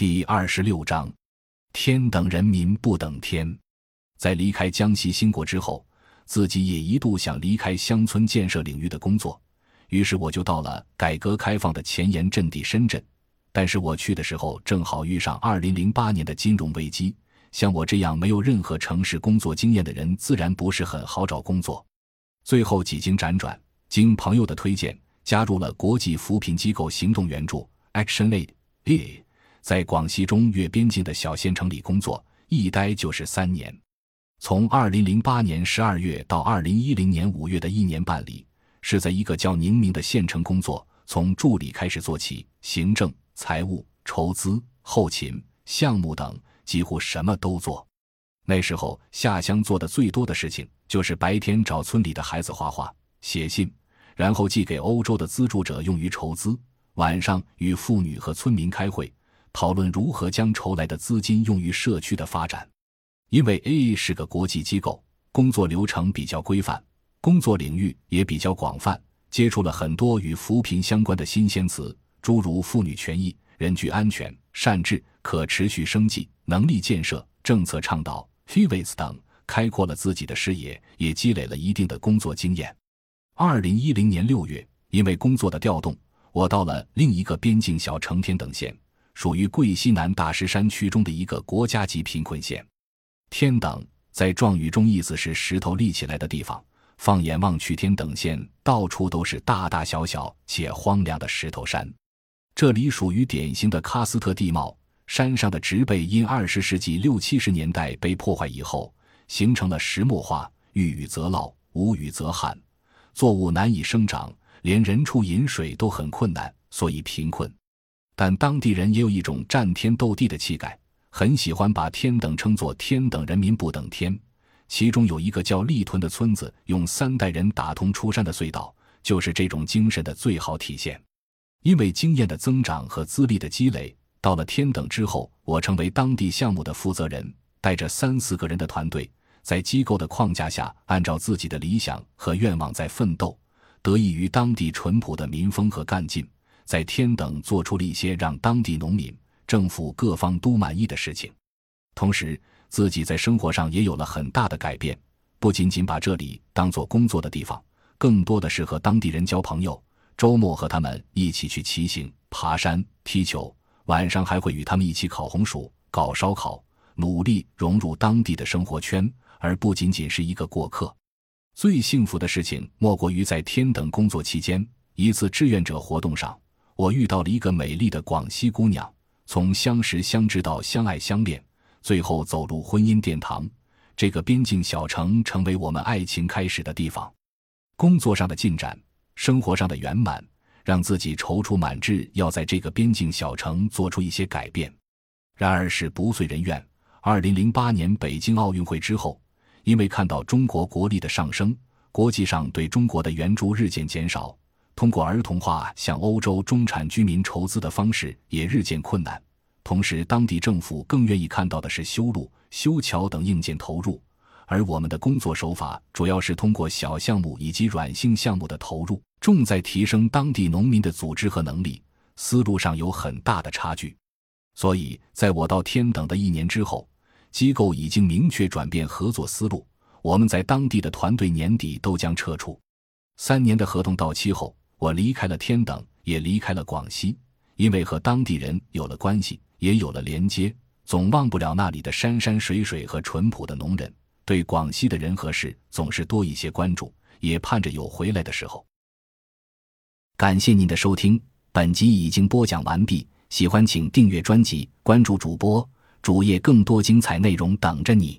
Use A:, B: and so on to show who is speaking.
A: 第二十六章：天等人民不等天。在离开江西兴国之后，自己也一度想离开乡村建设领域的工作，于是我就到了改革开放的前沿阵地深圳。但是我去的时候正好遇上二零零八年的金融危机，像我这样没有任何城市工作经验的人，自然不是很好找工作。最后几经辗转，经朋友的推荐，加入了国际扶贫机构行动援助 （Action Aid），在广西中越边境的小县城里工作，一待就是三年。从二零零八年十二月到二零一零年五月的一年半里，是在一个叫宁明的县城工作，从助理开始做起，行政。财务、筹资、后勤、项目等，几乎什么都做。那时候下乡做的最多的事情，就是白天找村里的孩子画画、写信，然后寄给欧洲的资助者用于筹资；晚上与妇女和村民开会，讨论如何将筹来的资金用于社区的发展。因为 A 是个国际机构，工作流程比较规范，工作领域也比较广泛，接触了很多与扶贫相关的新鲜词。诸如妇女权益、人居安全、善治、可持续生计、能力建设、政策倡导、FIVs 等，开阔了自己的视野，也积累了一定的工作经验。二零一零年六月，因为工作的调动，我到了另一个边境小城天等县，属于桂西南大石山区中的一个国家级贫困县。天等在壮语中意思是石头立起来的地方。放眼望去，天等县到处都是大大小小且荒凉的石头山。这里属于典型的喀斯特地貌，山上的植被因二十世纪六七十年代被破坏以后，形成了石墨化，遇雨则涝，无雨则旱，作物难以生长，连人畜饮水都很困难，所以贫困。但当地人也有一种战天斗地的气概，很喜欢把天等称作“天等人民不等天”。其中有一个叫立屯的村子，用三代人打通出山的隧道，就是这种精神的最好体现。因为经验的增长和资历的积累，到了天等之后，我成为当地项目的负责人，带着三四个人的团队，在机构的框架下，按照自己的理想和愿望在奋斗，得益于当地淳朴的民风和干劲，在天等做出了一些让当地农民、政府各方都满意的事情，同时自己在生活上也有了很大的改变，不仅仅把这里当做工作的地方，更多的是和当地人交朋友。周末和他们一起去骑行、爬山、踢球，晚上还会与他们一起烤红薯、搞烧烤，努力融入当地的生活圈，而不仅仅是一个过客。最幸福的事情莫过于在天等工作期间，一次志愿者活动上，我遇到了一个美丽的广西姑娘，从相识相知到相爱相恋，最后走入婚姻殿堂。这个边境小城成为我们爱情开始的地方。工作上的进展。生活上的圆满，让自己踌躇满志，要在这个边境小城做出一些改变。然而是不遂人愿。二零零八年北京奥运会之后，因为看到中国国力的上升，国际上对中国的援助日渐减少，通过儿童化向欧洲中产居民筹资的方式也日渐困难。同时，当地政府更愿意看到的是修路、修桥等硬件投入。而我们的工作手法主要是通过小项目以及软性项目的投入，重在提升当地农民的组织和能力，思路上有很大的差距。所以，在我到天等的一年之后，机构已经明确转变合作思路，我们在当地的团队年底都将撤出。三年的合同到期后，我离开了天等，也离开了广西，因为和当地人有了关系，也有了连接，总忘不了那里的山山水水和淳朴的农人。对广西的人和事总是多一些关注，也盼着有回来的时候。感谢您的收听，本集已经播讲完毕。喜欢请订阅专辑，关注主播主页，更多精彩内容等着你。